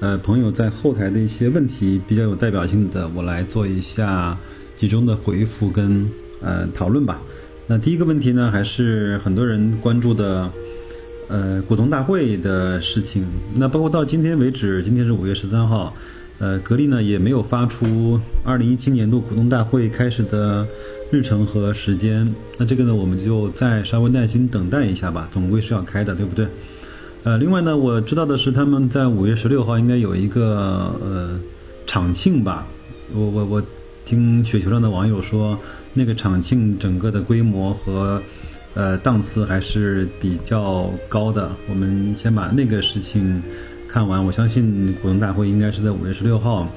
呃朋友在后台的一些问题，比较有代表性的，我来做一下。集中的回复跟呃讨论吧。那第一个问题呢，还是很多人关注的，呃，股东大会的事情。那包括到今天为止，今天是五月十三号，呃，格力呢也没有发出二零一七年度股东大会开始的日程和时间。那这个呢，我们就再稍微耐心等待一下吧，总归是要开的，对不对？呃，另外呢，我知道的是他们在五月十六号应该有一个呃场庆吧。我我我。听雪球上的网友说，那个场庆整个的规模和，呃档次还是比较高的。我们先把那个事情看完，我相信股东大会应该是在五月十六号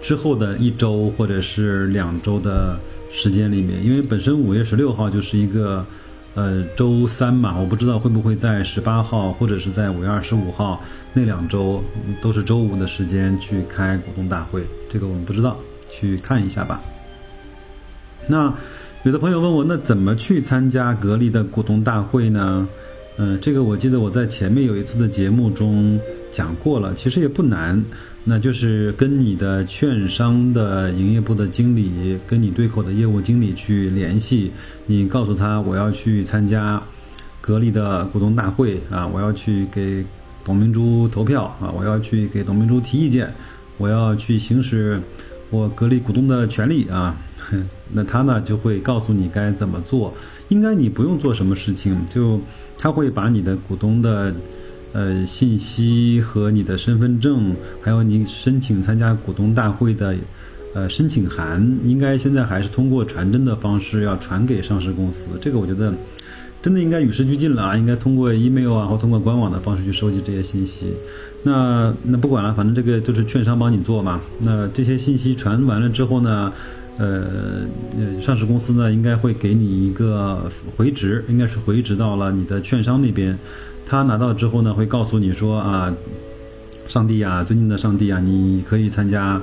之后的一周或者是两周的时间里面，因为本身五月十六号就是一个呃周三嘛，我不知道会不会在十八号或者是在五月二十五号那两周都是周五的时间去开股东大会，这个我们不知道。去看一下吧。那有的朋友问我，那怎么去参加格力的股东大会呢？嗯，这个我记得我在前面有一次的节目中讲过了，其实也不难，那就是跟你的券商的营业部的经理，跟你对口的业务经理去联系，你告诉他我要去参加格力的股东大会啊，我要去给董明珠投票啊，我要去给董明珠提意见，我要去行使。我格力股东的权利啊，那他呢就会告诉你该怎么做。应该你不用做什么事情，就他会把你的股东的呃信息和你的身份证，还有你申请参加股东大会的呃申请函，应该现在还是通过传真的方式要传给上市公司。这个我觉得。真的应该与时俱进了啊！应该通过 email 啊，或通过官网的方式去收集这些信息。那那不管了，反正这个就是券商帮你做嘛。那这些信息传完了之后呢，呃，上市公司呢应该会给你一个回执，应该是回执到了你的券商那边。他拿到之后呢，会告诉你说啊，上帝啊，尊敬的上帝啊，你可以参加。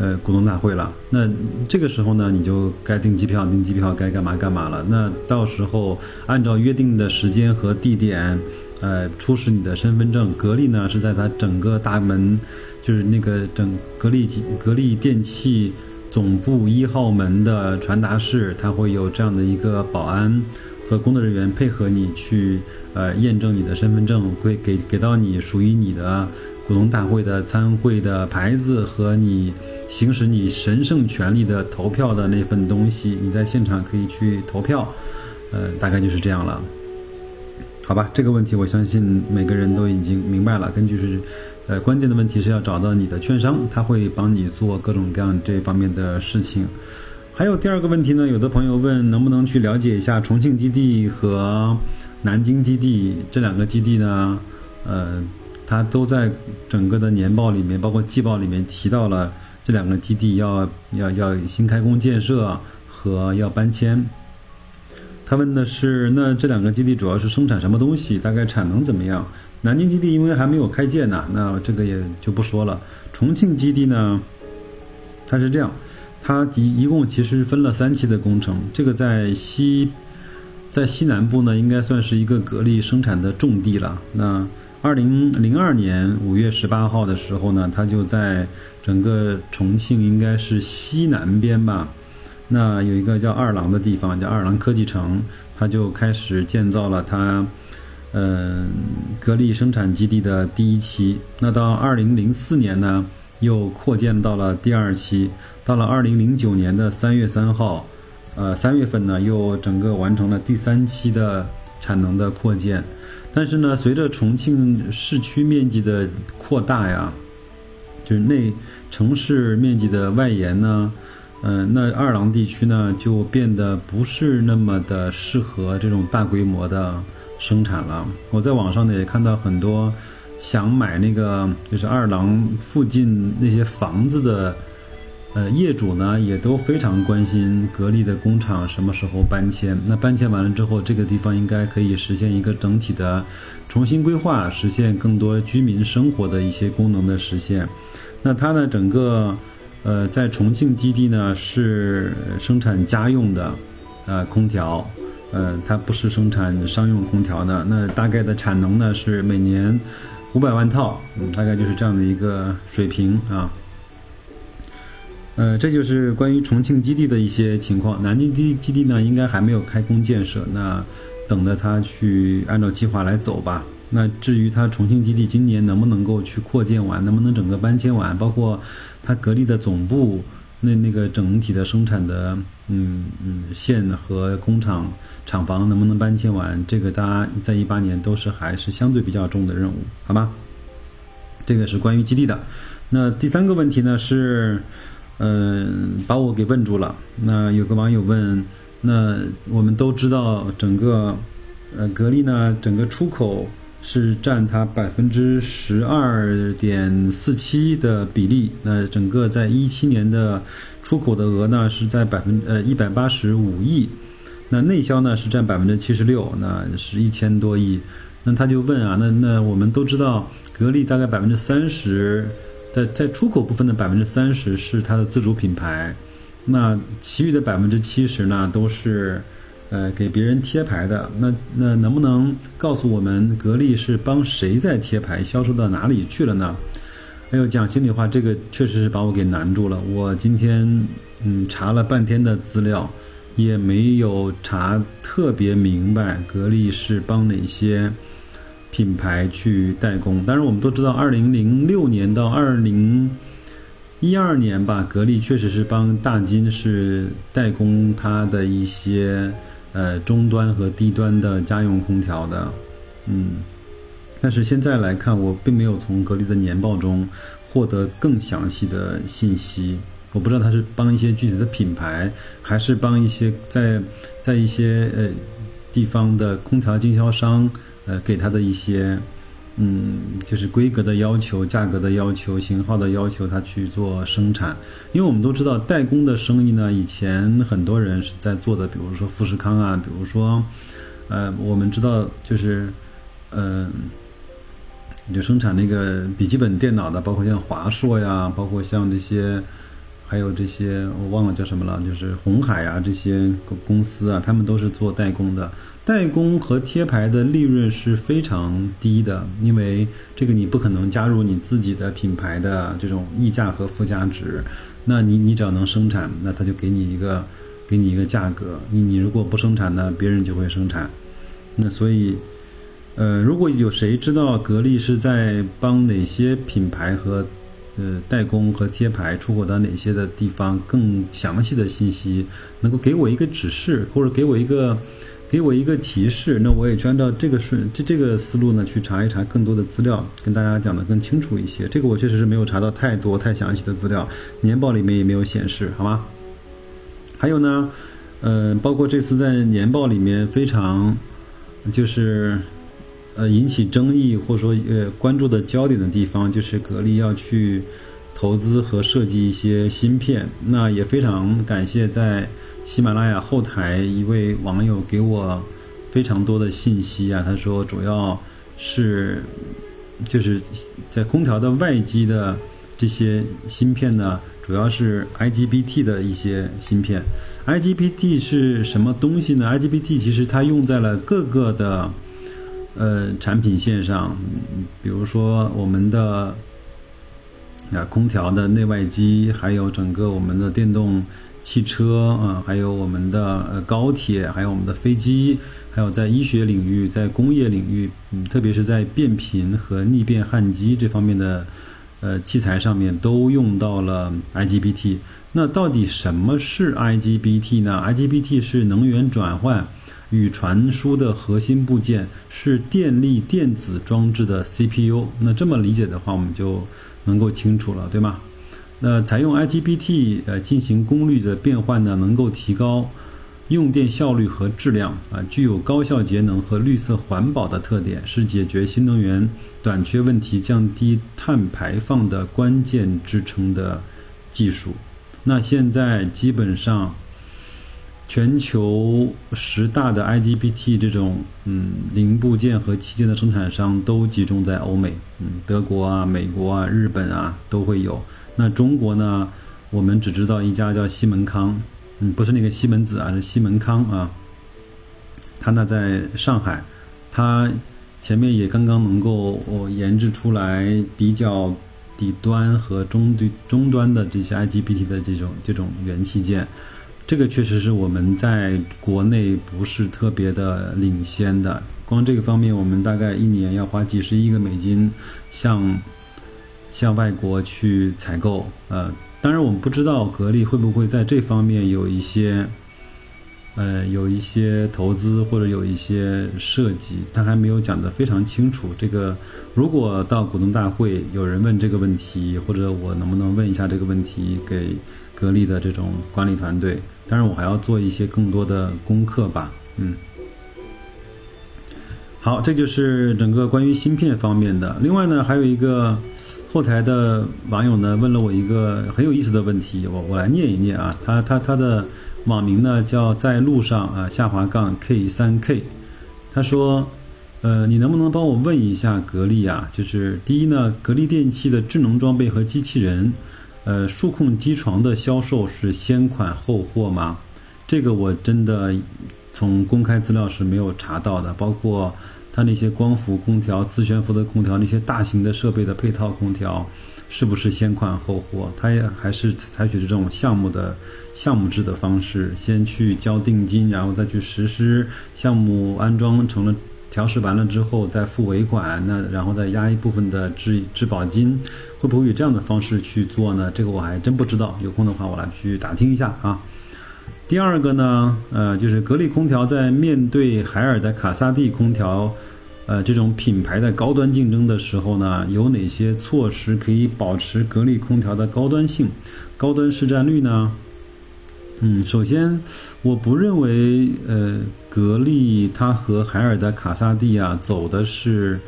呃，股东大会了，那这个时候呢，你就该订机票，订机票，该干嘛干嘛了。那到时候按照约定的时间和地点，呃，出示你的身份证。格力呢是在它整个大门，就是那个整格力格力电器总部一号门的传达室，它会有这样的一个保安和工作人员配合你去，呃，验证你的身份证，会给给到你属于你的股东大会的参会的牌子和你。行使你神圣权利的投票的那份东西，你在现场可以去投票，呃，大概就是这样了，好吧？这个问题我相信每个人都已经明白了。根据是，呃，关键的问题是要找到你的券商，他会帮你做各种各样这方面的事情。还有第二个问题呢，有的朋友问能不能去了解一下重庆基地和南京基地这两个基地呢？呃，它都在整个的年报里面，包括季报里面提到了。这两个基地要要要新开工建设和要搬迁。他问的是，那这两个基地主要是生产什么东西？大概产能怎么样？南京基地因为还没有开建呢，那这个也就不说了。重庆基地呢，它是这样，它一一共其实分了三期的工程。这个在西，在西南部呢，应该算是一个格力生产的重地了。那二零零二年五月十八号的时候呢，它就在整个重庆应该是西南边吧，那有一个叫二郎的地方，叫二郎科技城，它就开始建造了它，嗯，格力生产基地的第一期。那到二零零四年呢，又扩建到了第二期。到了二零零九年的三月三号，呃，三月份呢，又整个完成了第三期的产能的扩建。但是呢，随着重庆市区面积的扩大呀，就是内城市面积的外延呢，嗯，那二郎地区呢就变得不是那么的适合这种大规模的生产了。我在网上呢也看到很多想买那个就是二郎附近那些房子的呃，业主呢也都非常关心格力的工厂什么时候搬迁。那搬迁完了之后，这个地方应该可以实现一个整体的重新规划，实现更多居民生活的一些功能的实现。那它呢，整个呃在重庆基地呢是生产家用的呃空调，呃它不是生产商用空调的。那大概的产能呢是每年五百万套，嗯，大概就是这样的一个水平啊。呃，这就是关于重庆基地的一些情况。南京基基地呢，应该还没有开工建设，那等着它去按照计划来走吧。那至于它重庆基地今年能不能够去扩建完，能不能整个搬迁完，包括它格力的总部那那个整体的生产的嗯嗯线和工厂厂房能不能搬迁完，这个大家在一八年都是还是相对比较重的任务，好吗？这个是关于基地的。那第三个问题呢是。嗯，把我给问住了。那有个网友问，那我们都知道，整个呃格力呢，整个出口是占它百分之十二点四七的比例。那整个在一七年的出口的额呢是在百分呃一百八十五亿，那内销呢是占百分之七十六，那是一千多亿。那他就问啊，那那我们都知道，格力大概百分之三十。在在出口部分的百分之三十是它的自主品牌，那其余的百分之七十呢都是，呃给别人贴牌的。那那能不能告诉我们格力是帮谁在贴牌，销售到哪里去了呢？哎呦，讲心里话，这个确实是把我给难住了。我今天嗯查了半天的资料，也没有查特别明白格力是帮哪些。品牌去代工，但是我们都知道，二零零六年到二零一二年吧，格力确实是帮大金是代工它的一些呃中端和低端的家用空调的，嗯，但是现在来看，我并没有从格力的年报中获得更详细的信息，我不知道他是帮一些具体的品牌，还是帮一些在在一些呃地方的空调经销商。呃，给他的一些，嗯，就是规格的要求、价格的要求、型号的要求，他去做生产。因为我们都知道，代工的生意呢，以前很多人是在做的，比如说富士康啊，比如说，呃，我们知道就是，嗯，就生产那个笔记本电脑的，包括像华硕呀，包括像这些。还有这些我忘了叫什么了，就是红海啊这些公公司啊，他们都是做代工的。代工和贴牌的利润是非常低的，因为这个你不可能加入你自己的品牌的这种溢价和附加值。那你你只要能生产，那他就给你一个给你一个价格。你你如果不生产呢，别人就会生产。那所以，呃，如果有谁知道格力是在帮哪些品牌和呃，代工和贴牌出口到哪些的地方？更详细的信息能够给我一个指示，或者给我一个给我一个提示，那我也去按照这个顺这这个思路呢去查一查更多的资料，跟大家讲的更清楚一些。这个我确实是没有查到太多太详细的资料，年报里面也没有显示，好吗？还有呢，呃，包括这次在年报里面非常就是。呃，引起争议或者说呃关注的焦点的地方，就是格力要去投资和设计一些芯片。那也非常感谢在喜马拉雅后台一位网友给我非常多的信息啊。他说主要是就是在空调的外机的这些芯片呢，主要是 IGBT 的一些芯片。IGBT 是什么东西呢？IGBT 其实它用在了各个的。呃，产品线上，比如说我们的啊空调的内外机，还有整个我们的电动汽车啊，还有我们的呃高铁，还有我们的飞机，还有在医学领域、在工业领域，嗯，特别是在变频和逆变焊机这方面的呃器材上面，都用到了 IGBT。那到底什么是 IGBT 呢？IGBT 是能源转换。与传输的核心部件是电力电子装置的 CPU。那这么理解的话，我们就能够清楚了，对吗？那采用 IGBT 呃进行功率的变换呢，能够提高用电效率和质量啊，具有高效节能和绿色环保的特点，是解决新能源短缺问题、降低碳排放的关键支撑的技术。那现在基本上。全球十大的 IGBT 这种嗯零部件和器件的生产商都集中在欧美，嗯，德国啊、美国啊、日本啊都会有。那中国呢，我们只知道一家叫西门康，嗯，不是那个西门子啊，是西门康啊。它呢在上海，它前面也刚刚能够研制出来比较底端和中对终端的这些 IGBT 的这种这种元器件。这个确实是我们在国内不是特别的领先的，光这个方面，我们大概一年要花几十亿个美金，向向外国去采购。呃，当然我们不知道格力会不会在这方面有一些，呃，有一些投资或者有一些设计，他还没有讲得非常清楚。这个如果到股东大会有人问这个问题，或者我能不能问一下这个问题给格力的这种管理团队？当然，我还要做一些更多的功课吧。嗯，好，这就是整个关于芯片方面的。另外呢，还有一个后台的网友呢问了我一个很有意思的问题，我我来念一念啊。他他他的网名呢叫在路上啊下滑杠 K 三 K。他说，呃，你能不能帮我问一下格力啊？就是第一呢，格力电器的智能装备和机器人。呃，数控机床的销售是先款后货吗？这个我真的从公开资料是没有查到的。包括它那些光伏空调、自悬浮的空调，那些大型的设备的配套空调，是不是先款后货？它也还是采取这种项目的项目制的方式，先去交定金，然后再去实施项目安装成了。调试完了之后再付尾款，那然后再压一部分的质质保金，会不会以这样的方式去做呢？这个我还真不知道，有空的话我来去打听一下啊。第二个呢，呃，就是格力空调在面对海尔的卡萨帝空调，呃，这种品牌的高端竞争的时候呢，有哪些措施可以保持格力空调的高端性、高端市占率呢？嗯，首先，我不认为，呃，格力它和海尔的卡萨帝啊走的是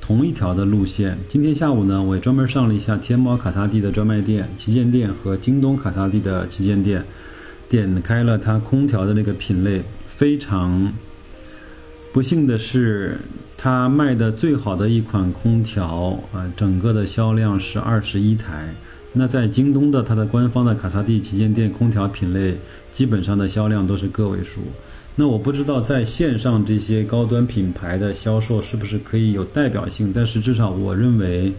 同一条的路线。今天下午呢，我也专门上了一下天猫卡萨帝的专卖店、旗舰店和京东卡萨帝的旗舰店，点开了它空调的那个品类。非常不幸的是，它卖的最好的一款空调，呃，整个的销量是二十一台。那在京东的它的官方的卡萨帝旗舰店空调品类，基本上的销量都是个位数。那我不知道在线上这些高端品牌的销售是不是可以有代表性，但是至少我认为，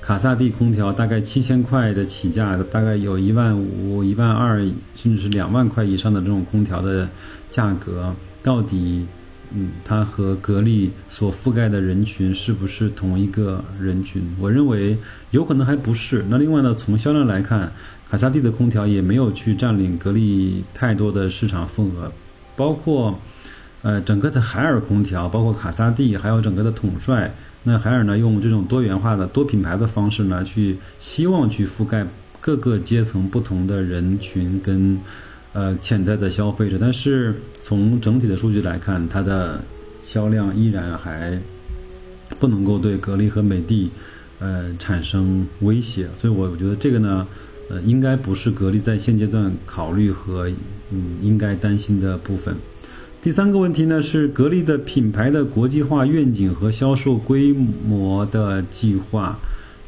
卡萨帝空调大概七千块的起价，大概有一万五、一万二，甚至是两万块以上的这种空调的价格，到底？嗯，它和格力所覆盖的人群是不是同一个人群？我认为有可能还不是。那另外呢，从销量来看，卡萨帝的空调也没有去占领格力太多的市场份额，包括呃整个的海尔空调，包括卡萨帝，还有整个的统帅。那海尔呢，用这种多元化的多品牌的方式呢，去希望去覆盖各个阶层不同的人群跟。呃，潜在的消费者，但是从整体的数据来看，它的销量依然还不能够对格力和美的，呃，产生威胁，所以我我觉得这个呢，呃，应该不是格力在现阶段考虑和嗯应该担心的部分。第三个问题呢，是格力的品牌的国际化愿景和销售规模的计划。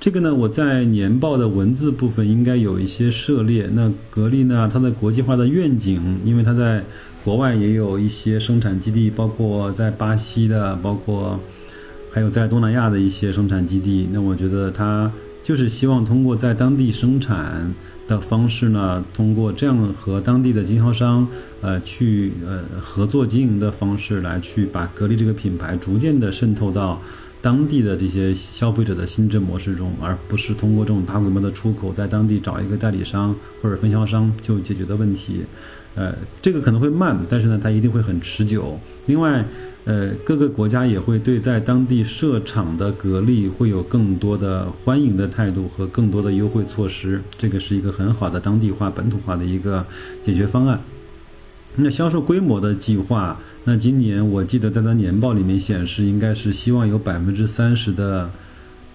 这个呢，我在年报的文字部分应该有一些涉猎。那格力呢，它的国际化的愿景，因为它在国外也有一些生产基地，包括在巴西的，包括还有在东南亚的一些生产基地。那我觉得它就是希望通过在当地生产的方式呢，通过这样和当地的经销商呃去呃合作经营的方式来去把格力这个品牌逐渐的渗透到。当地的这些消费者的心智模式中，而不是通过这种大规模的出口，在当地找一个代理商或者分销商就解决的问题。呃，这个可能会慢，但是呢，它一定会很持久。另外，呃，各个国家也会对在当地设厂的格力会有更多的欢迎的态度和更多的优惠措施。这个是一个很好的当地化、本土化的一个解决方案。那销售规模的计划。那今年我记得在他年报里面显示，应该是希望有百分之三十的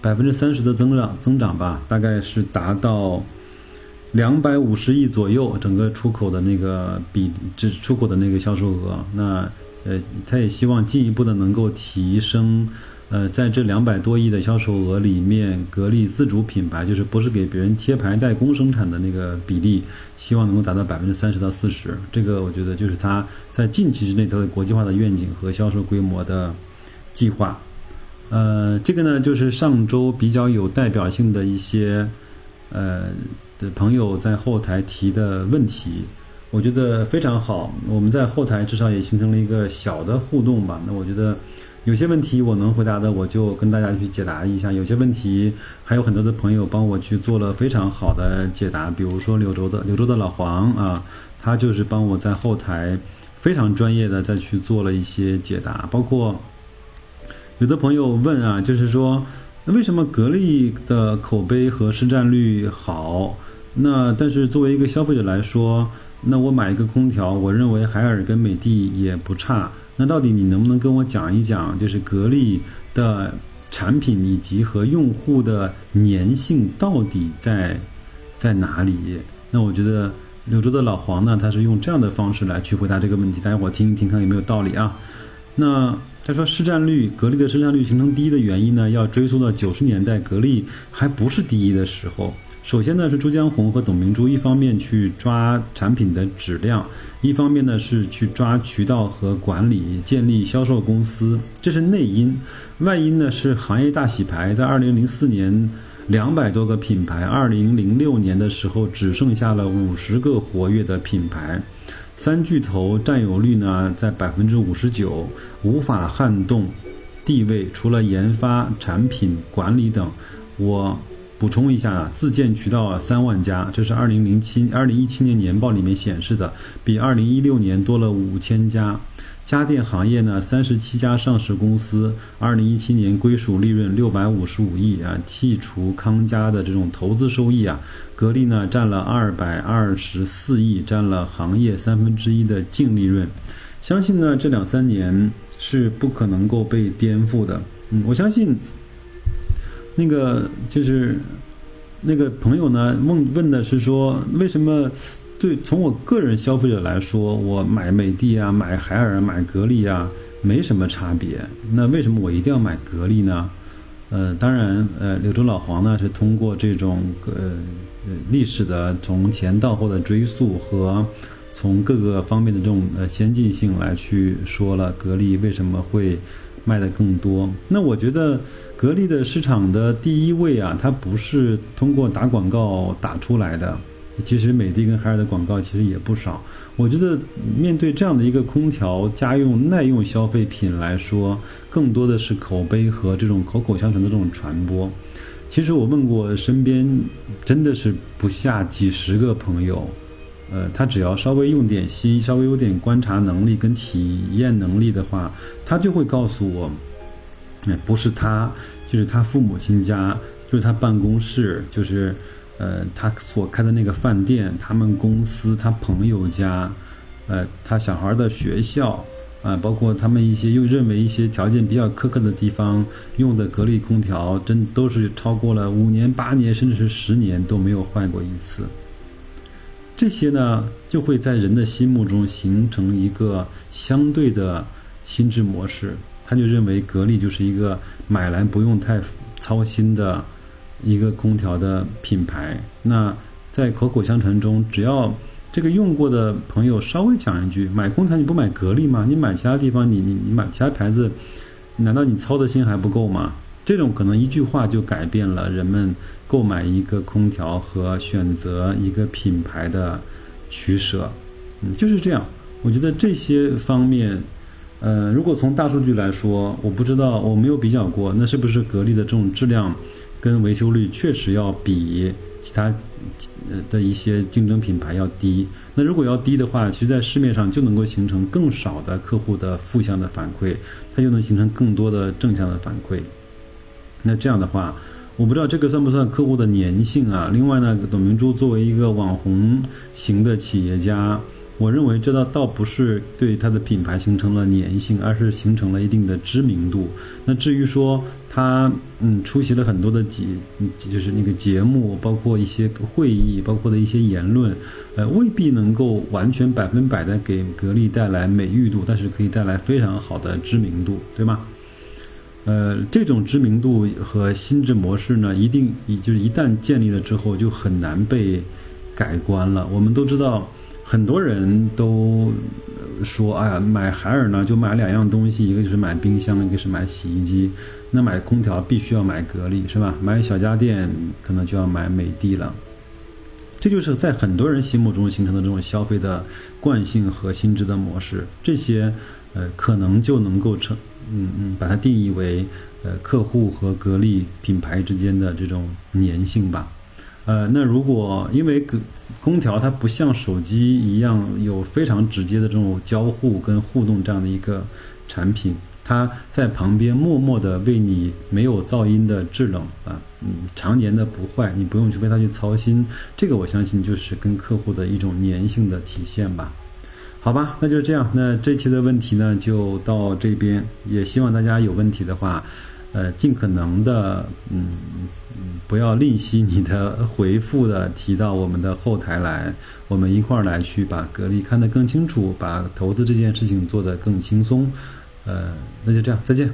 百分之三十的增长增长吧，大概是达到两百五十亿左右，整个出口的那个比，这出口的那个销售额。那呃，他也希望进一步的能够提升。呃，在这两百多亿的销售额里面，格力自主品牌就是不是给别人贴牌代工生产的那个比例，希望能够达到百分之三十到四十。这个我觉得就是它在近期之内它的国际化的愿景和销售规模的计划。呃，这个呢就是上周比较有代表性的一些呃的朋友在后台提的问题，我觉得非常好。我们在后台至少也形成了一个小的互动吧。那我觉得。有些问题我能回答的，我就跟大家去解答一下；有些问题还有很多的朋友帮我去做了非常好的解答。比如说柳州的柳州的老黄啊，他就是帮我在后台非常专业的再去做了一些解答。包括有的朋友问啊，就是说为什么格力的口碑和市占率好？那但是作为一个消费者来说，那我买一个空调，我认为海尔跟美的也不差。那到底你能不能跟我讲一讲，就是格力的产品以及和用户的粘性到底在在哪里？那我觉得柳州的老黄呢，他是用这样的方式来去回答这个问题，大家伙听一听看有没有道理啊？那他说市占率，格力的市占率形成第一的原因呢，要追溯到九十年代，格力还不是第一的时候。首先呢，是朱江红和董明珠一方面去抓产品的质量，一方面呢是去抓渠道和管理，建立销售公司，这是内因。外因呢是行业大洗牌，在二零零四年两百多个品牌，二零零六年的时候只剩下了五十个活跃的品牌，三巨头占有率呢在百分之五十九，无法撼动地位。除了研发、产品管理等，我。补充一下啊，自建渠道啊三万家，这是二零零七、二零一七年年报里面显示的，比二零一六年多了五千家。家电行业呢，三十七家上市公司，二零一七年归属利润六百五十五亿啊，剔除康佳的这种投资收益啊，格力呢占了二百二十四亿，占了行业三分之一的净利润。相信呢，这两三年是不可能够被颠覆的。嗯，我相信。那个就是那个朋友呢问问的是说，为什么对从我个人消费者来说，我买美的啊、买海尔、买格力啊没什么差别？那为什么我一定要买格力呢？呃，当然，呃，柳州老黄呢是通过这种呃历史的从前到后的追溯和从各个方面的这种呃先进性来去说了格力为什么会。卖的更多，那我觉得格力的市场的第一位啊，它不是通过打广告打出来的。其实美的跟海尔的广告其实也不少。我觉得面对这样的一个空调家用耐用消费品来说，更多的是口碑和这种口口相传的这种传播。其实我问过身边，真的是不下几十个朋友。呃，他只要稍微用点心，稍微有点观察能力跟体验能力的话，他就会告诉我，哎，不是他，就是他父母亲家，就是他办公室，就是呃他所开的那个饭店，他们公司，他朋友家，呃，他小孩的学校，啊，包括他们一些又认为一些条件比较苛刻的地方用的格力空调，真都是超过了五年、八年，甚至是十年都没有坏过一次。这些呢，就会在人的心目中形成一个相对的心智模式，他就认为格力就是一个买来不用太操心的一个空调的品牌。那在口口相传中，只要这个用过的朋友稍微讲一句，买空调你不买格力吗？你买其他地方，你你你买其他牌子，难道你操的心还不够吗？这种可能一句话就改变了人们购买一个空调和选择一个品牌的取舍，嗯，就是这样。我觉得这些方面，呃，如果从大数据来说，我不知道我没有比较过，那是不是格力的这种质量跟维修率确实要比其他的一些竞争品牌要低？那如果要低的话，其实在市面上就能够形成更少的客户的负向的反馈，它就能形成更多的正向的反馈。那这样的话，我不知道这个算不算客户的粘性啊？另外呢，董明珠作为一个网红型的企业家，我认为这倒倒不是对他的品牌形成了粘性，而是形成了一定的知名度。那至于说他嗯出席了很多的节，就是那个节目，包括一些会议，包括的一些言论，呃，未必能够完全百分百的给格力带来美誉度，但是可以带来非常好的知名度，对吗？呃，这种知名度和心智模式呢，一定就是一旦建立了之后，就很难被改观了。我们都知道，很多人都说，哎呀，买海尔呢就买两样东西，一个就是买冰箱，一个是买洗衣机。那买空调必须要买格力，是吧？买小家电可能就要买美的了。这就是在很多人心目中形成的这种消费的惯性和心智的模式。这些，呃，可能就能够成。嗯嗯，把它定义为呃客户和格力品牌之间的这种粘性吧。呃，那如果因为格空调它不像手机一样有非常直接的这种交互跟互动这样的一个产品，它在旁边默默的为你没有噪音的制冷啊，嗯，常年的不坏，你不用去为它去操心。这个我相信就是跟客户的一种粘性的体现吧。好吧，那就这样。那这期的问题呢，就到这边。也希望大家有问题的话，呃，尽可能的，嗯嗯，不要吝惜你的回复的，提到我们的后台来，我们一块儿来去把格力看得更清楚，把投资这件事情做得更轻松。呃，那就这样，再见。